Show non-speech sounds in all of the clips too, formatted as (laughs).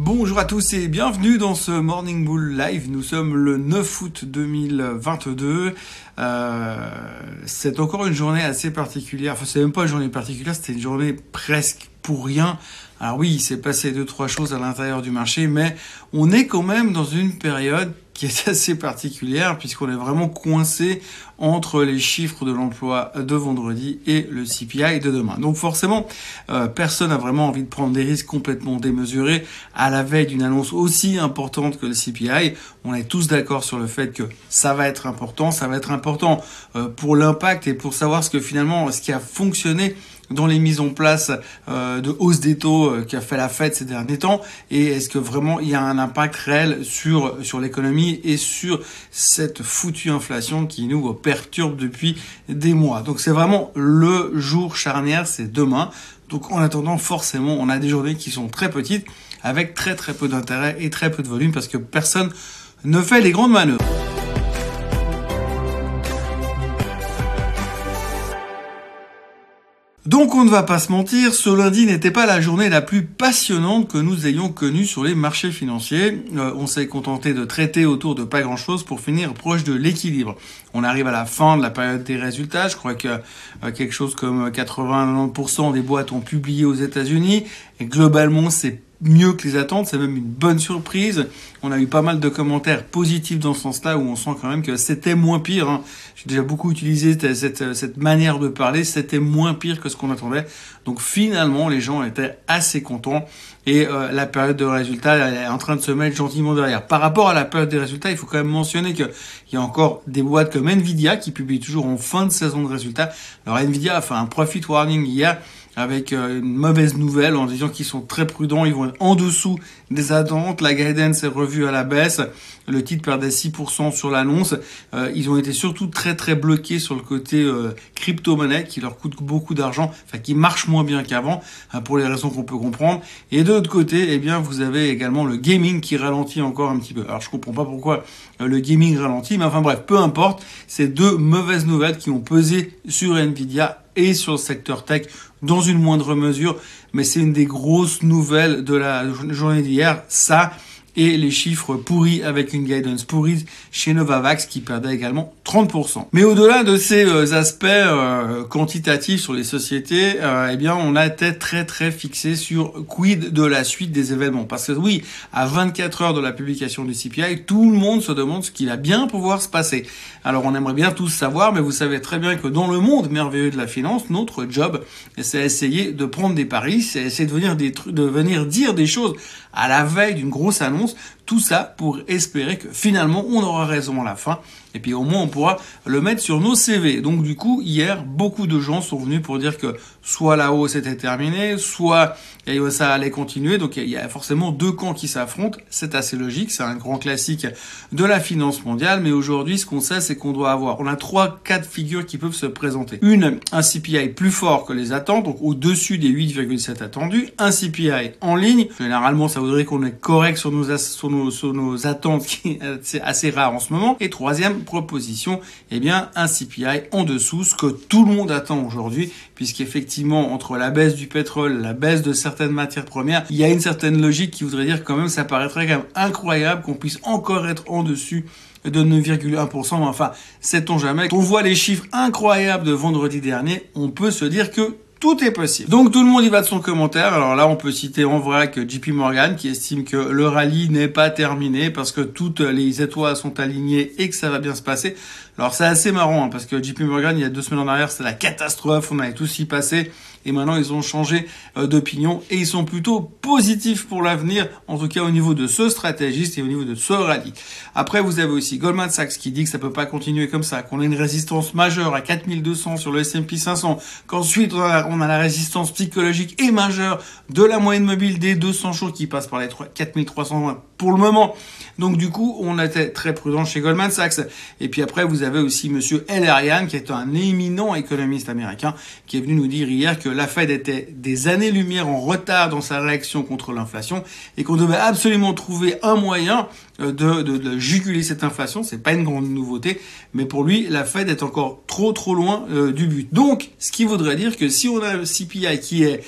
Bonjour à tous et bienvenue dans ce Morning Bull Live. Nous sommes le 9 août 2022. Euh, c'est encore une journée assez particulière. Enfin, c'est même pas une journée particulière, c'était une journée presque pour rien. Alors oui, il s'est passé deux trois choses à l'intérieur du marché, mais on est quand même dans une période qui est (laughs) assez particulière puisqu'on est vraiment coincé entre les chiffres de l'emploi de vendredi et le CPI de demain. Donc forcément, euh, personne n'a vraiment envie de prendre des risques complètement démesurés à la veille d'une annonce aussi importante que le CPI. On est tous d'accord sur le fait que ça va être important, ça va être important euh, pour l'impact et pour savoir ce que finalement, ce qui a fonctionné dans les mises en place euh, de hausse des taux euh, qui a fait la fête ces derniers temps et est-ce que vraiment il y a un impact réel sur sur l'économie et sur cette foutue inflation qui nous perturbe depuis des mois? Donc c'est vraiment le jour charnière, c'est demain. Donc en attendant forcément, on a des journées qui sont très petites avec très très peu d'intérêt et très peu de volume parce que personne ne fait les grandes manœuvres. Donc on ne va pas se mentir, ce lundi n'était pas la journée la plus passionnante que nous ayons connue sur les marchés financiers. Euh, on s'est contenté de traiter autour de pas grand-chose pour finir proche de l'équilibre. On arrive à la fin de la période des résultats, je crois que euh, quelque chose comme 80-90% des boîtes ont publié aux États-Unis et globalement c'est mieux que les attentes, c'est même une bonne surprise. On a eu pas mal de commentaires positifs dans ce sens-là où on sent quand même que c'était moins pire. Hein. J'ai déjà beaucoup utilisé cette, cette manière de parler, c'était moins pire que ce qu'on attendait. Donc finalement, les gens étaient assez contents et euh, la période de résultats est en train de se mettre gentiment derrière. Par rapport à la période des résultats, il faut quand même mentionner qu'il y a encore des boîtes comme Nvidia qui publient toujours en fin de saison de résultats. Alors Nvidia a fait un profit warning hier avec euh, une mauvaise nouvelle en disant qu'ils sont très prudents, ils vont être en dessous des attentes, la guidance est revue à la baisse, le titre perdait 6% sur l'annonce, euh, ils ont été surtout très très bloqués sur le côté euh, crypto-monnaie qui leur coûte beaucoup d'argent, enfin qui marche moins bien qu'avant pour les raisons qu'on peut comprendre. Et de l'autre côté, eh bien vous avez également le gaming qui ralentit encore un petit peu. Alors je comprends pas pourquoi le gaming ralentit, mais enfin bref, peu importe, c'est deux mauvaises nouvelles qui ont pesé sur Nvidia et sur le secteur tech dans une moindre mesure, mais c'est une des grosses nouvelles de la journée d'hier. Ça, et les chiffres pourris avec une guidance pourrie chez Novavax qui perdait également 30%. Mais au-delà de ces euh, aspects euh, quantitatifs sur les sociétés, euh, eh bien on a été très très fixé sur quid de la suite des événements. Parce que oui, à 24 heures de la publication du CPI, tout le monde se demande ce qu'il va bien pouvoir se passer. Alors on aimerait bien tous savoir, mais vous savez très bien que dans le monde merveilleux de la finance, notre job, c'est essayer de prendre des paris, c'est essayer de venir, des de venir dire des choses à la veille d'une grosse annonce tout ça pour espérer que finalement on aura raison à la fin et puis au moins on pourra le mettre sur nos CV. Donc du coup hier beaucoup de gens sont venus pour dire que soit la hausse était terminée, soit ça allait continuer. Donc il y a forcément deux camps qui s'affrontent. C'est assez logique, c'est un grand classique de la finance mondiale. Mais aujourd'hui ce qu'on sait c'est qu'on doit avoir, on a trois quatre figures qui peuvent se présenter. Une, un CPI plus fort que les attentes, donc au-dessus des 8,7 attendus. Un CPI en ligne, généralement ça voudrait qu'on est correct sur nos, sur nos attentes, qui est assez rare en ce moment. Et troisième proposition, eh bien, un CPI en dessous, ce que tout le monde attend aujourd'hui, puisqu'effectivement, entre la baisse du pétrole, la baisse de certaines matières premières, il y a une certaine logique qui voudrait dire quand même, ça paraîtrait quand même incroyable qu'on puisse encore être en dessus de 9,1%, mais enfin, sait-on jamais. On voit les chiffres incroyables de vendredi dernier, on peut se dire que tout est possible. Donc tout le monde y va de son commentaire. Alors là, on peut citer en que JP Morgan qui estime que le rallye n'est pas terminé parce que toutes les étoiles sont alignées et que ça va bien se passer. Alors c'est assez marrant hein, parce que JP Morgan il y a deux semaines en arrière c'était la catastrophe, on avait tous y passé et maintenant ils ont changé euh, d'opinion et ils sont plutôt positifs pour l'avenir, en tout cas au niveau de ce stratégiste et au niveau de ce rallye. Après vous avez aussi Goldman Sachs qui dit que ça peut pas continuer comme ça, qu'on a une résistance majeure à 4200 sur le S&P 500, qu'ensuite on a, on a la résistance psychologique et majeure de la moyenne mobile des 200 jours qui passe par les 4300 pour le moment. Donc du coup on était très prudent chez Goldman Sachs. Et puis après vous avez avait aussi monsieur El Arian, qui est un éminent économiste américain, qui est venu nous dire hier que la Fed était des années-lumière en retard dans sa réaction contre l'inflation et qu'on devait absolument trouver un moyen euh, de, de, juguler cette inflation. C'est pas une grande nouveauté, mais pour lui, la Fed est encore trop trop loin euh, du but. Donc, ce qui voudrait dire que si on a un CPI qui est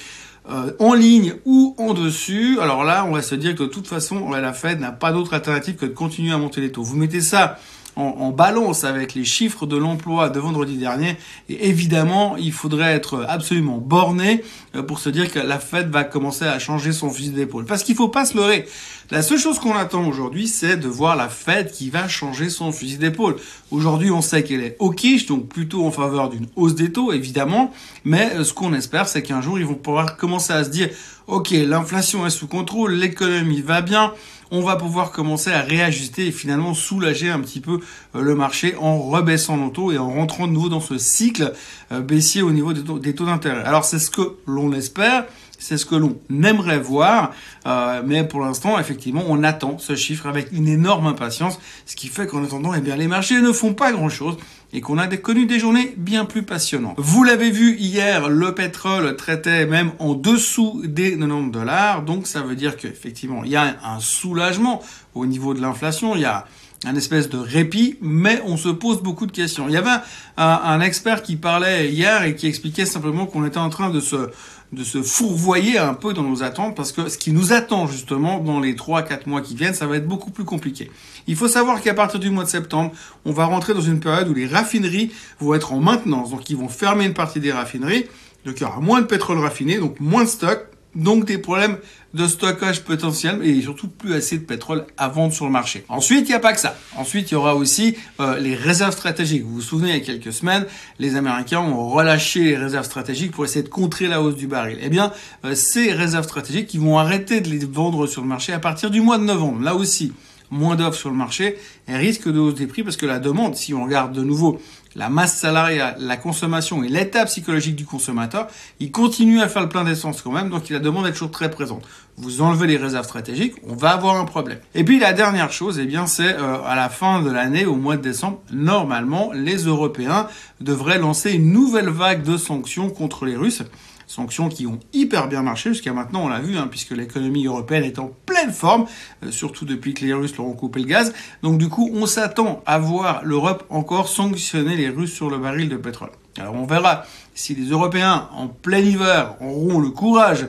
euh, en ligne ou en dessus, alors là, on va se dire que de toute façon, la Fed n'a pas d'autre alternative que de continuer à monter les taux. Vous mettez ça en, balance avec les chiffres de l'emploi de vendredi dernier. Et évidemment, il faudrait être absolument borné euh, pour se dire que la Fed va commencer à changer son fusil d'épaule. Parce qu'il faut pas se leurrer. La seule chose qu'on attend aujourd'hui, c'est de voir la Fed qui va changer son fusil d'épaule. Aujourd'hui, on sait qu'elle est hawkish, donc plutôt en faveur d'une hausse des taux, évidemment. Mais euh, ce qu'on espère, c'est qu'un jour, ils vont pouvoir commencer à se dire, OK, l'inflation est sous contrôle, l'économie va bien, on va pouvoir commencer à réajuster et finalement soulager un petit peu euh, le marché en rebaissant nos taux et en rentrant de nouveau dans ce cycle euh, baissier au niveau des taux, d'intérêt. Alors c'est ce que l'on espère. C'est ce que l'on aimerait voir, euh, mais pour l'instant, effectivement, on attend ce chiffre avec une énorme impatience, ce qui fait qu'en attendant, eh bien, les marchés ne font pas grand-chose et qu'on a connu des journées bien plus passionnantes. Vous l'avez vu hier, le pétrole traitait même en dessous des 90 dollars, donc ça veut dire qu'effectivement il y a un soulagement au niveau de l'inflation, il y a un espèce de répit, mais on se pose beaucoup de questions. Il y avait un expert qui parlait hier et qui expliquait simplement qu'on était en train de se de se fourvoyer un peu dans nos attentes parce que ce qui nous attend justement dans les 3-4 mois qui viennent, ça va être beaucoup plus compliqué. Il faut savoir qu'à partir du mois de septembre, on va rentrer dans une période où les raffineries vont être en maintenance. Donc ils vont fermer une partie des raffineries. Donc il y aura moins de pétrole raffiné, donc moins de stock donc des problèmes de stockage potentiel et surtout plus assez de pétrole à vendre sur le marché. Ensuite, il n'y a pas que ça. Ensuite, il y aura aussi euh, les réserves stratégiques. Vous vous souvenez, il y a quelques semaines, les Américains ont relâché les réserves stratégiques pour essayer de contrer la hausse du baril. Eh bien, euh, ces réserves stratégiques, ils vont arrêter de les vendre sur le marché à partir du mois de novembre. Là aussi, moins d'offres sur le marché et risque de hausse des prix parce que la demande, si on regarde de nouveau la masse salariale, la consommation et l'état psychologique du consommateur, il continue à faire le plein d'essence quand même, donc la demande est toujours très présente. Vous enlevez les réserves stratégiques, on va avoir un problème. Et puis la dernière chose, eh bien, c'est euh, à la fin de l'année, au mois de décembre, normalement, les Européens devraient lancer une nouvelle vague de sanctions contre les Russes. Sanctions qui ont hyper bien marché jusqu'à maintenant, on l'a vu, hein, puisque l'économie européenne est en forme, euh, surtout depuis que les Russes leur ont coupé le gaz. Donc du coup, on s'attend à voir l'Europe encore sanctionner les Russes sur le baril de pétrole. Alors on verra si les Européens, en plein hiver, auront le courage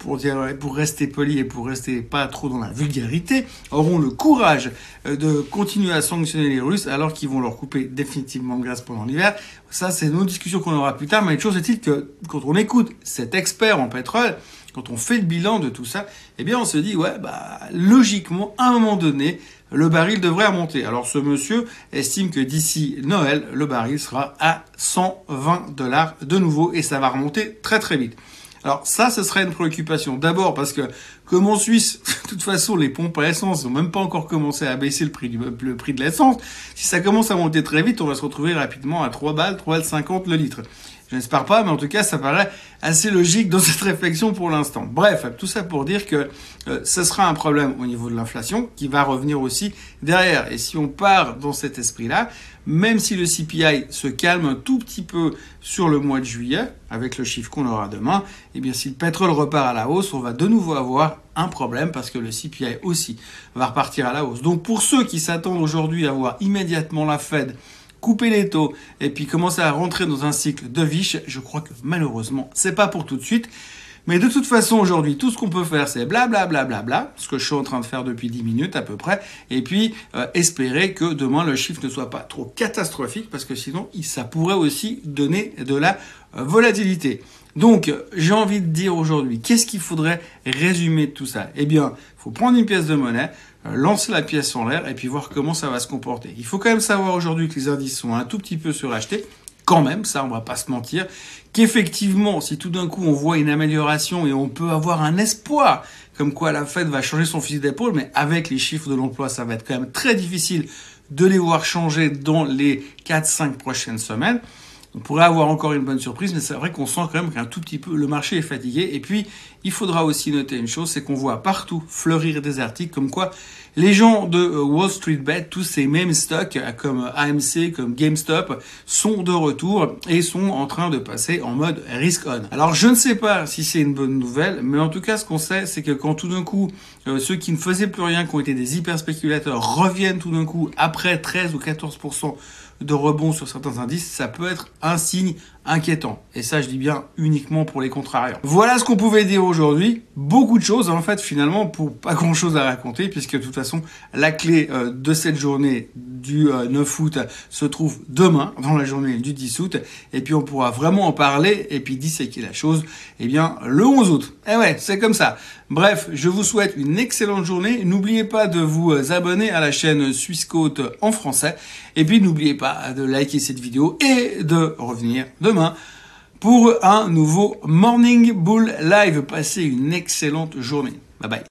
pour dire, pour rester poli et pour rester pas trop dans la vulgarité, auront le courage euh, de continuer à sanctionner les Russes alors qu'ils vont leur couper définitivement le gaz pendant l'hiver. Ça, c'est une autre discussion qu'on aura plus tard, mais une chose est-il que quand on écoute cet expert en pétrole, quand on fait le bilan de tout ça, eh bien, on se dit, ouais, bah, logiquement, à un moment donné, le baril devrait remonter. Alors, ce monsieur estime que d'ici Noël, le baril sera à 120 dollars de nouveau et ça va remonter très très vite. Alors ça, ce serait une préoccupation. D'abord parce que, comme en Suisse, (laughs) de toute façon, les pompes à essence n'ont même pas encore commencé à baisser le prix, le prix de l'essence. Si ça commence à monter très vite, on va se retrouver rapidement à 3 balles, 3 balles 50 le litre. Je n'espère pas, mais en tout cas, ça paraît assez logique dans (laughs) cette réflexion pour l'instant. Bref, tout ça pour dire que euh, ce sera un problème au niveau de l'inflation qui va revenir aussi derrière. Et si on part dans cet esprit-là, même si le CPI se calme un tout petit peu sur le mois de juillet, avec le chiffre qu'on aura demain, eh bien si le pétrole repart à la hausse, on va de nouveau avoir un problème parce que le CPI aussi va repartir à la hausse. Donc pour ceux qui s'attendent aujourd'hui à voir immédiatement la Fed couper les taux et puis commencer à rentrer dans un cycle de viche, je crois que malheureusement, c'est pas pour tout de suite. Mais de toute façon, aujourd'hui, tout ce qu'on peut faire, c'est blablabla, bla, ce que je suis en train de faire depuis 10 minutes à peu près, et puis euh, espérer que demain le chiffre ne soit pas trop catastrophique, parce que sinon, ça pourrait aussi donner de la euh, volatilité. Donc, j'ai envie de dire aujourd'hui, qu'est-ce qu'il faudrait résumer de tout ça? Eh bien, il faut prendre une pièce de monnaie, lancer la pièce en l'air et puis voir comment ça va se comporter. Il faut quand même savoir aujourd'hui que les indices sont un tout petit peu surachetés. Quand même, ça, on va pas se mentir. Qu'effectivement, si tout d'un coup on voit une amélioration et on peut avoir un espoir, comme quoi la Fed va changer son fusil d'épaule, mais avec les chiffres de l'emploi, ça va être quand même très difficile de les voir changer dans les 4-5 prochaines semaines on pourrait avoir encore une bonne surprise, mais c'est vrai qu'on sent quand même qu'un tout petit peu le marché est fatigué. Et puis, il faudra aussi noter une chose, c'est qu'on voit partout fleurir des articles comme quoi les gens de euh, Wall Street Bet, tous ces mêmes stocks euh, comme AMC, comme GameStop, sont de retour et sont en train de passer en mode risk on. Alors, je ne sais pas si c'est une bonne nouvelle, mais en tout cas, ce qu'on sait, c'est que quand tout d'un coup, euh, ceux qui ne faisaient plus rien, qui ont été des hyper spéculateurs, reviennent tout d'un coup après 13 ou 14 de rebond sur certains indices, ça peut être un signe inquiétant. Et ça, je dis bien uniquement pour les contrariants. Voilà ce qu'on pouvait dire aujourd'hui. Beaucoup de choses, en fait, finalement, pour pas grand chose à raconter, puisque de toute façon, la clé euh, de cette journée du 9 euh, août se trouve demain, dans la journée du 10 août. Et puis, on pourra vraiment en parler et puis disséquer la chose, eh bien, le 11 août. Eh ouais, c'est comme ça. Bref, je vous souhaite une excellente journée. N'oubliez pas de vous euh, abonner à la chaîne Suisse Côte en français. Et puis, n'oubliez de liker cette vidéo et de revenir demain pour un nouveau Morning Bull Live. Passez une excellente journée. Bye bye.